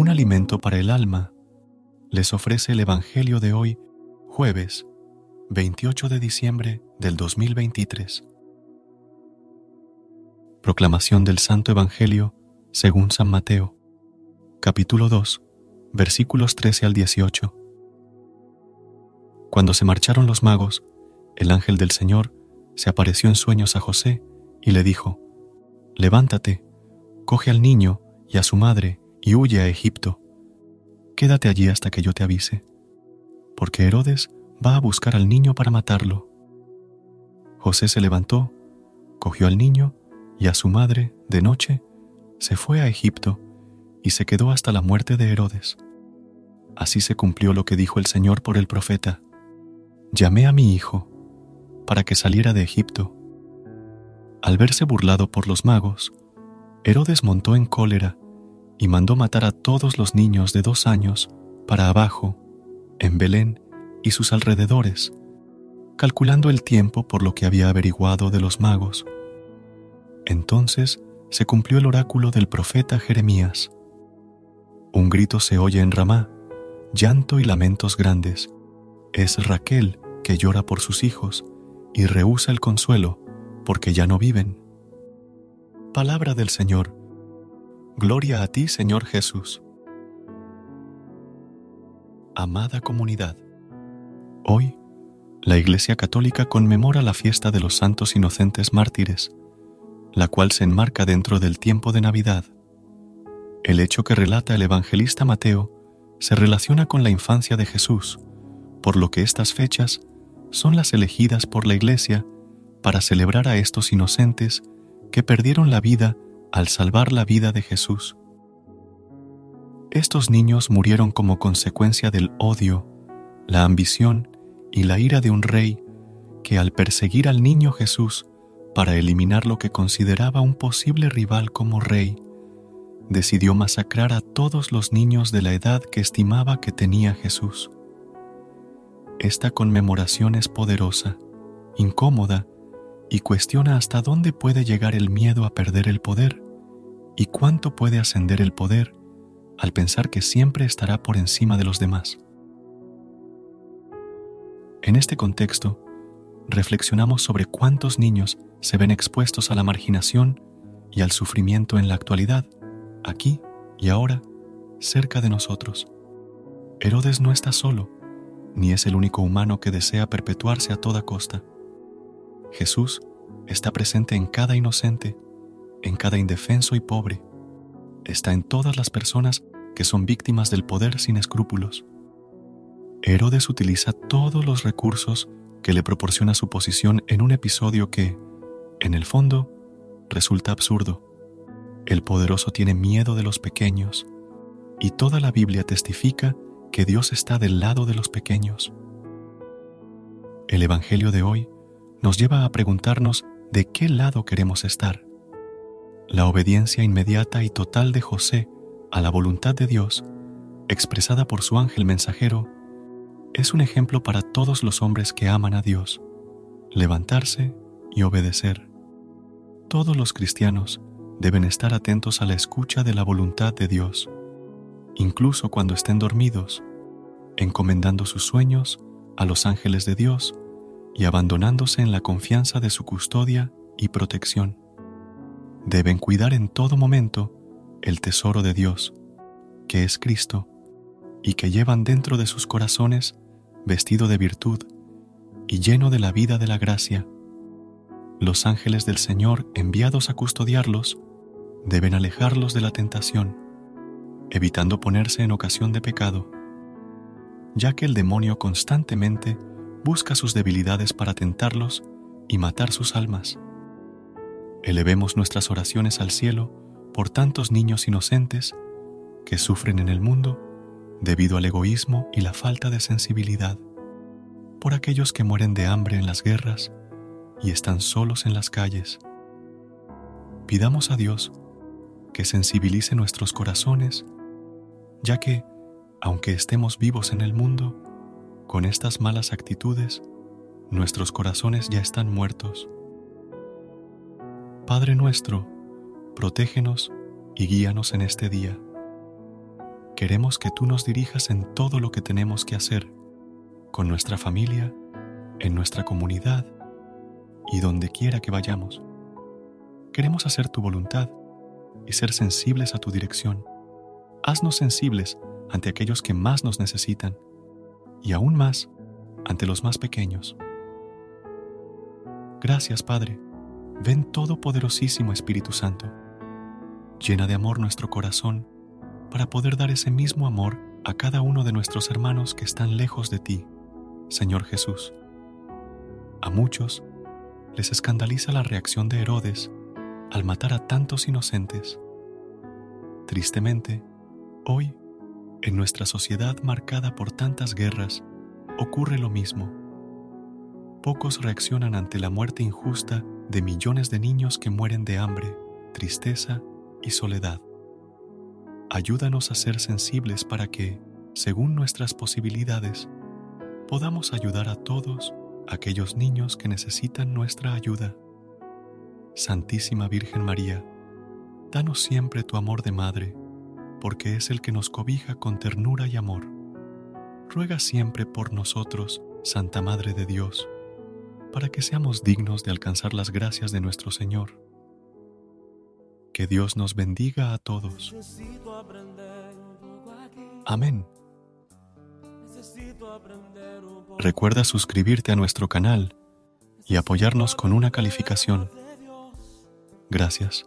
Un alimento para el alma, les ofrece el Evangelio de hoy, jueves 28 de diciembre del 2023. Proclamación del Santo Evangelio según San Mateo, capítulo 2, versículos 13 al 18. Cuando se marcharon los magos, el ángel del Señor se apareció en sueños a José y le dijo, Levántate, coge al niño y a su madre y huye a Egipto. Quédate allí hasta que yo te avise, porque Herodes va a buscar al niño para matarlo. José se levantó, cogió al niño y a su madre, de noche, se fue a Egipto y se quedó hasta la muerte de Herodes. Así se cumplió lo que dijo el Señor por el profeta. Llamé a mi hijo para que saliera de Egipto. Al verse burlado por los magos, Herodes montó en cólera y mandó matar a todos los niños de dos años para abajo, en Belén y sus alrededores, calculando el tiempo por lo que había averiguado de los magos. Entonces se cumplió el oráculo del profeta Jeremías. Un grito se oye en Ramá, llanto y lamentos grandes. Es Raquel que llora por sus hijos y rehúsa el consuelo porque ya no viven. Palabra del Señor Gloria a ti, Señor Jesús. Amada comunidad, hoy la Iglesia Católica conmemora la fiesta de los santos inocentes mártires, la cual se enmarca dentro del tiempo de Navidad. El hecho que relata el evangelista Mateo se relaciona con la infancia de Jesús, por lo que estas fechas son las elegidas por la Iglesia para celebrar a estos inocentes que perdieron la vida al salvar la vida de Jesús. Estos niños murieron como consecuencia del odio, la ambición y la ira de un rey que al perseguir al niño Jesús para eliminar lo que consideraba un posible rival como rey, decidió masacrar a todos los niños de la edad que estimaba que tenía Jesús. Esta conmemoración es poderosa, incómoda y cuestiona hasta dónde puede llegar el miedo a perder el poder y cuánto puede ascender el poder al pensar que siempre estará por encima de los demás. En este contexto, reflexionamos sobre cuántos niños se ven expuestos a la marginación y al sufrimiento en la actualidad, aquí y ahora, cerca de nosotros. Herodes no está solo, ni es el único humano que desea perpetuarse a toda costa. Jesús está presente en cada inocente, en cada indefenso y pobre. Está en todas las personas que son víctimas del poder sin escrúpulos. Herodes utiliza todos los recursos que le proporciona su posición en un episodio que, en el fondo, resulta absurdo. El poderoso tiene miedo de los pequeños, y toda la Biblia testifica que Dios está del lado de los pequeños. El Evangelio de hoy nos lleva a preguntarnos de qué lado queremos estar. La obediencia inmediata y total de José a la voluntad de Dios, expresada por su ángel mensajero, es un ejemplo para todos los hombres que aman a Dios, levantarse y obedecer. Todos los cristianos deben estar atentos a la escucha de la voluntad de Dios, incluso cuando estén dormidos, encomendando sus sueños a los ángeles de Dios y abandonándose en la confianza de su custodia y protección. Deben cuidar en todo momento el tesoro de Dios, que es Cristo, y que llevan dentro de sus corazones vestido de virtud y lleno de la vida de la gracia. Los ángeles del Señor enviados a custodiarlos deben alejarlos de la tentación, evitando ponerse en ocasión de pecado, ya que el demonio constantemente busca sus debilidades para tentarlos y matar sus almas. elevemos nuestras oraciones al cielo por tantos niños inocentes que sufren en el mundo debido al egoísmo y la falta de sensibilidad, por aquellos que mueren de hambre en las guerras y están solos en las calles. Pidamos a Dios que sensibilice nuestros corazones, ya que, aunque estemos vivos en el mundo, con estas malas actitudes, nuestros corazones ya están muertos. Padre nuestro, protégenos y guíanos en este día. Queremos que tú nos dirijas en todo lo que tenemos que hacer, con nuestra familia, en nuestra comunidad y donde quiera que vayamos. Queremos hacer tu voluntad y ser sensibles a tu dirección. Haznos sensibles ante aquellos que más nos necesitan y aún más ante los más pequeños. Gracias, Padre. Ven Todopoderosísimo Espíritu Santo. Llena de amor nuestro corazón para poder dar ese mismo amor a cada uno de nuestros hermanos que están lejos de ti, Señor Jesús. A muchos les escandaliza la reacción de Herodes al matar a tantos inocentes. Tristemente, hoy, en nuestra sociedad marcada por tantas guerras, ocurre lo mismo. Pocos reaccionan ante la muerte injusta de millones de niños que mueren de hambre, tristeza y soledad. Ayúdanos a ser sensibles para que, según nuestras posibilidades, podamos ayudar a todos aquellos niños que necesitan nuestra ayuda. Santísima Virgen María, danos siempre tu amor de madre, porque es el que nos cobija con ternura y amor. Ruega siempre por nosotros, Santa Madre de Dios, para que seamos dignos de alcanzar las gracias de nuestro Señor. Que Dios nos bendiga a todos. Amén. Recuerda suscribirte a nuestro canal y apoyarnos con una calificación. Gracias.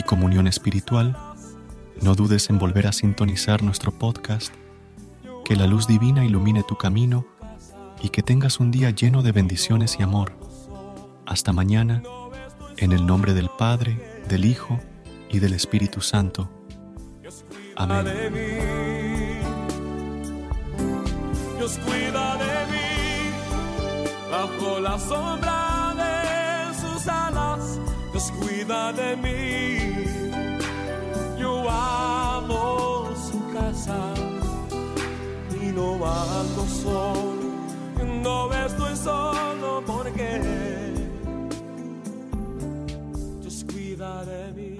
y comunión espiritual, no dudes en volver a sintonizar nuestro podcast que la luz divina ilumine tu camino y que tengas un día lleno de bendiciones y amor. Hasta mañana, en el nombre del Padre, del Hijo y del Espíritu Santo. Amén. Dios cuida de mí bajo la sombra de sus alas. Dios cuida de mí. Solo, no estoy solo porque Dios cuida de mí.